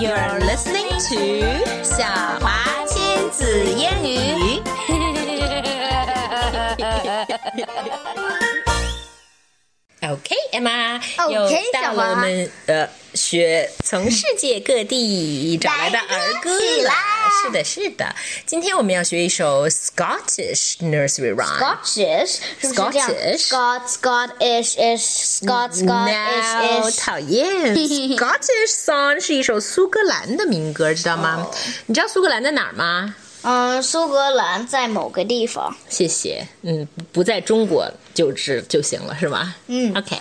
You're listening to 小华亲子英语。OK, Emma，OK，又到小华了我们呃学从世界各地找来的儿歌了。是的，是的。今天我们要学一首 Scottish nursery rhyme。Scottish 是不是这样 Scottish Scot Scottish is Scot Scottish No，is 讨厌。Scottish song 是一首苏格兰的民歌，知道吗？你知道苏格兰在哪儿吗？嗯，苏格兰在某个地方。谢谢。嗯，不在中国就知就行了，是吗？嗯 OK。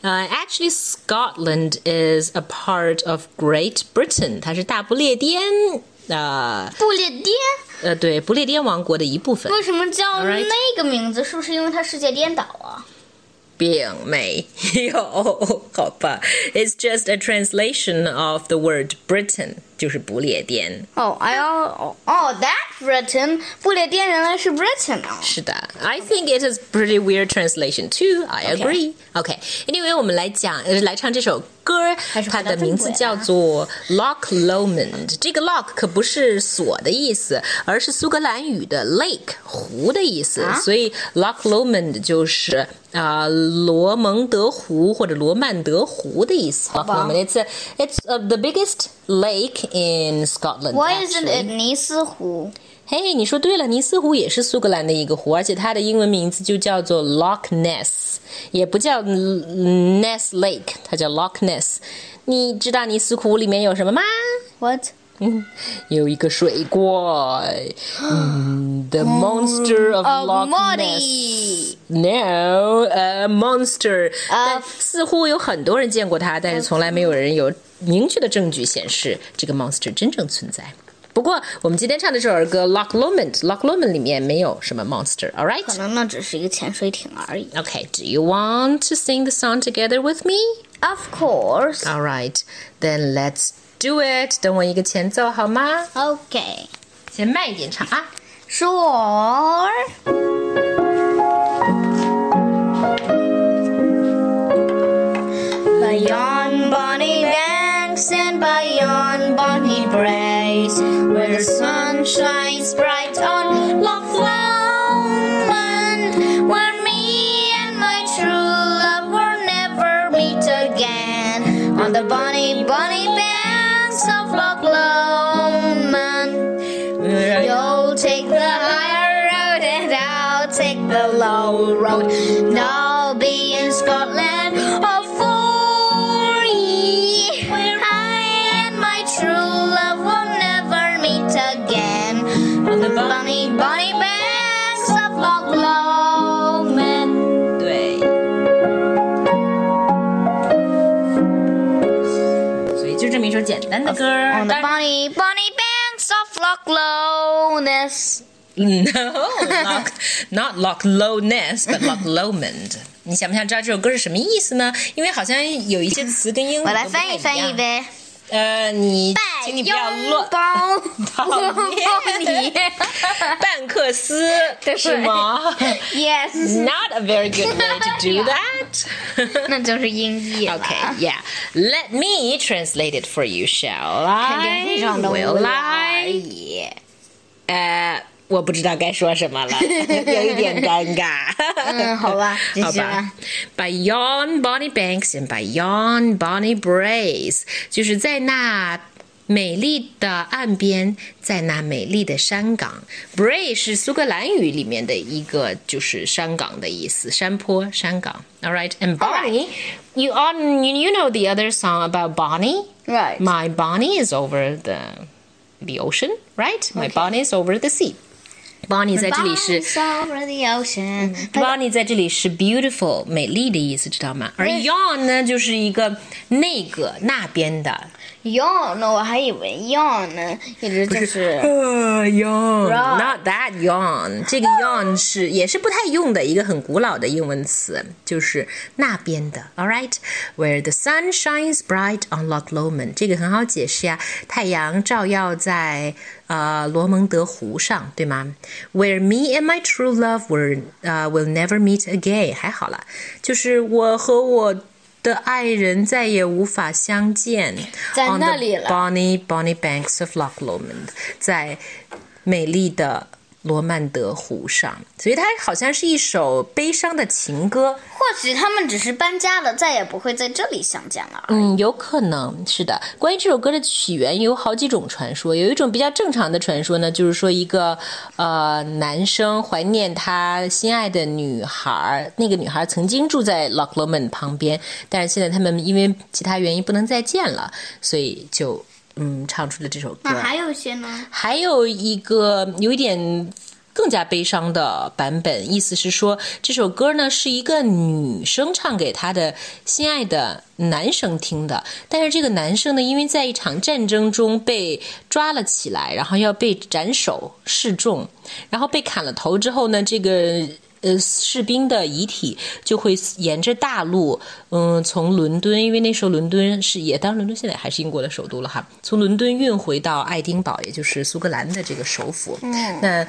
呃、a c t u a l l y Scotland is a part of Great Britain，它是大不列颠呃不列颠呃对不列颠王国的一部分。为什么叫 Alright 那个名字？是不是因为它世界颠倒啊？并没有，好吧？It's just a translation of the word Britain， 就是不列颠。哦，哎呦，哦哦，That Britain，不列颠原来是 Britain 啊。是的，I think it is pretty weird translation too. I agree. OK. Anyway，我们来讲，呃，来唱这首歌，它还是回到的名字正轨啊叫做 Loch Lomond。这个 loch 可不是锁的意思，而是苏格兰语的 lake 湖的意思，啊所以 Loch Lomond 就是啊、罗蒙德湖或者罗曼德湖的意思。Loch 吧 Lomond. It's a, it's uh the biggest lake in Scotland. Why isn't actually. it 尼斯湖？嘿你说对了，尼斯湖也是苏格兰的一个湖，而且它的英文名字就叫做 Loch Ness，也不叫嗯 Ness Lake，它叫 Loch Ness。你知道尼斯湖里面有什么吗？ What？嗯，有一个水怪，嗯，The Monster of 哦 Loch ，Muddy Ness。No, a monster。啊但似乎有很多人见过它，但是从来没有人有 明确的证据显示这个 monster 真正存在。不过，我们今天唱的这首儿歌《Loch Lomond》，《Loch Lomond》里面没有什么 monster，all 可 right？能那只是一个潜水艇而已。 Okay, do you want to sing the song together with me? Of course. All right, then let's do it. 等我一个前奏好吗？ OK. 先慢一点唱啊。 Sure. Shines bright on Loch Lomond, where me and my true love will never meet again, on the bonny, bonny banks of Loch Lomond. You'll take the higher road and I'll take the low road. 简单的歌儿。 On the 当然 bonny, bonny banks of Loch Lomond. No, Loch, not Loch Low Ness, but Loch Lomond。你想不想知道这首歌是什么意思呢？因为好像有一些词跟英语我来都不太翻译翻译一样。呗。呃，你请你不要乱。抱讨厌你。半克斯是吗 Yes， ？Not a very good way to do that. 那就是音译了。 Okay, yeah. Let me translate it for you, shall 肯定 I? 非常的 Will 无聊 I? 也。呃，我不知道该说什么了，有一点尴尬。嗯，好吧，继好吧续吧。 By yon bonny banks and by yon bonny braes，就是在那 美丽的岸边，在那美丽的山岗。Brae 是苏格兰语里面的一个，就是山岗的意思，山坡、山岗。All right, and Bonnie, right. you on you know the other song about Bonnie, right? My Bonnie is over the the ocean, right? My okay. Bonnie is over the sea. Bonnie 在这里是 mm-hmm. Bonnie 在这里是 beautiful 美丽的意思，知道吗？而 yawn 呢，就是一个那个那边的。yawn 呢，我还以为 yawn 呢，一直就是呃 yawn Right not that yawn。这个 yawn 是也是不太用的一个很古老的英文词，就是那边的。All right, where the sun shines bright on Loch Lomond，这个很好解释呀，太阳照耀在呃罗蒙德湖上，对吗？Where me and my true love were 呃 will never meet again，还好啦，就是我和我 的爱人再也无法相见。在 On 那 the 里了 Bonnie Bonnie banks of Loch Lomond，在美丽的罗曼德湖上，所以它好像是一首悲伤的情歌。或许他们只是搬家了，再也不会在这里相见了。嗯，有可能是的。关于这首歌的起源，有好几种传说。有一种比较正常的传说呢，就是说一个呃男生怀念他心爱的女孩，那个女孩曾经住在 Loch Lomond 旁边，但是现在他们因为其他原因不能再见了，所以就嗯唱出了这首歌。那还有一些呢？还有一个有一点更加悲伤的版本，意思是说这首歌呢是一个女生唱给她的心爱的男生听的，但是这个男生呢，因为在一场战争中被抓了起来，然后要被斩首示众，然后被砍了头之后呢，这个。呃，士兵的遗体就会沿着大路，嗯，从伦敦，因为那时候伦敦是也，当然伦敦现在还是英国的首都了哈，从伦敦运回到爱丁堡，也就是苏格兰的这个首府。嗯，那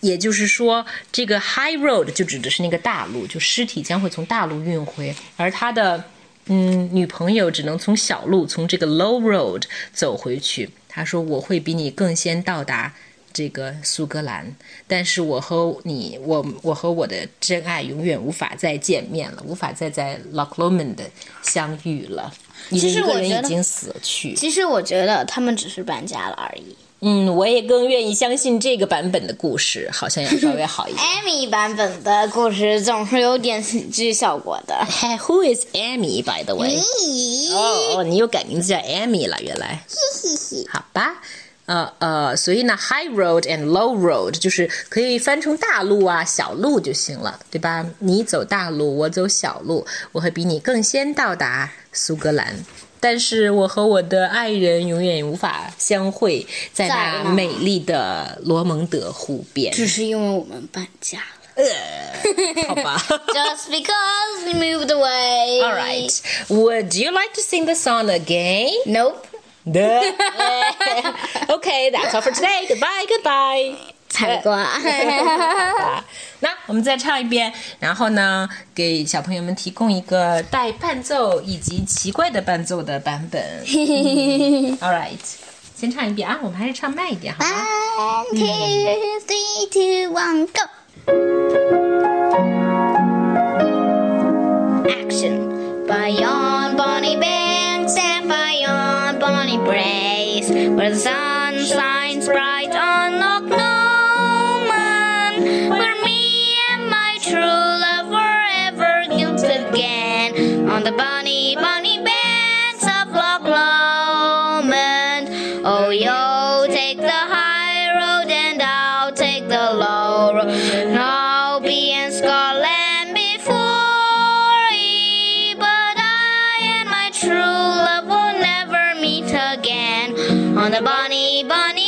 也就是说，这个 High Road 就指的是那个大路，就尸体将会从大路运回，而他的嗯女朋友只能从小路，从这个 Low Road 走回去。他说：“我会比你更先到达。”这个苏格兰，但是我和你，我我和我的真爱永远无法再见面了，无法再在 Loch Lomond 相遇了，因为其实一个我觉得人已经死去。其实我觉得他们只是搬家了而已。嗯，我也更愿意相信这个版本的故事，好像要稍微好一点。Amy 版本的故事总是有点喜剧效果的。Hey, who is Amy, by the way？哦，你又改名字叫 Amy 了，原来。嘻嘻嘻好吧，呃呃，所以呢，high road and low road 就是可以翻成大路啊、小路就行了，对吧？你走大路，我走小路，我会比你更先到达苏格兰。但是我和我的爱人永远无法相会在在哪那美丽的罗蒙德湖边。只是因为我们搬家了。好吧。 Just because we moved away. All right. Would you like to sing the song again? Nope. okay, that's all for today. Goodbye, goodbye. 才怪。啊那我们再唱一遍，然后呢，给小朋友们提供一个带伴奏以及奇怪的伴奏的版本。嗯 All right，先唱一遍啊，我们还是唱慢一点，好吗？ One, two, three, two, one, go. Action. By yon bonny banks and by bonny braes, where the sun shines bright on Loch Lomond, where me and my true love were ever again, on the bonny, bonny on the bonny, bonny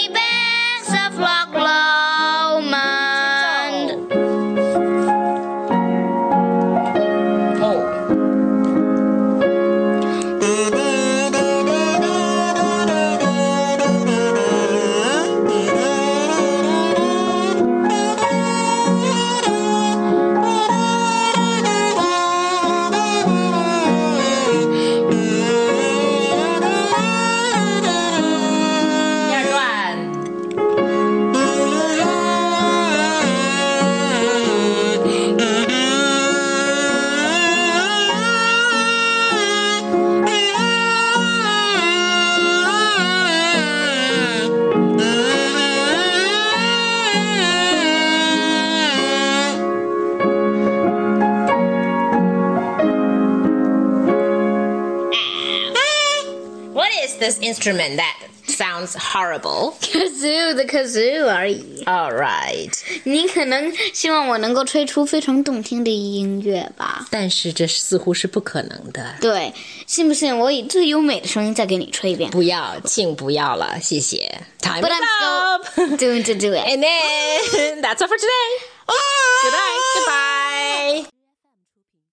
instrument that sounds horrible? kazoo 的 kazoo 而已。 All right，你可能希望我能够吹出非常动听的音乐吧？但是这似乎是不可能的。对，信不信我以最优美的声音再给你吹一遍不要，请不要了，谢谢。Time ？But is I'm still up. doing to do it. And then that's all for today. Good night. Goodbye.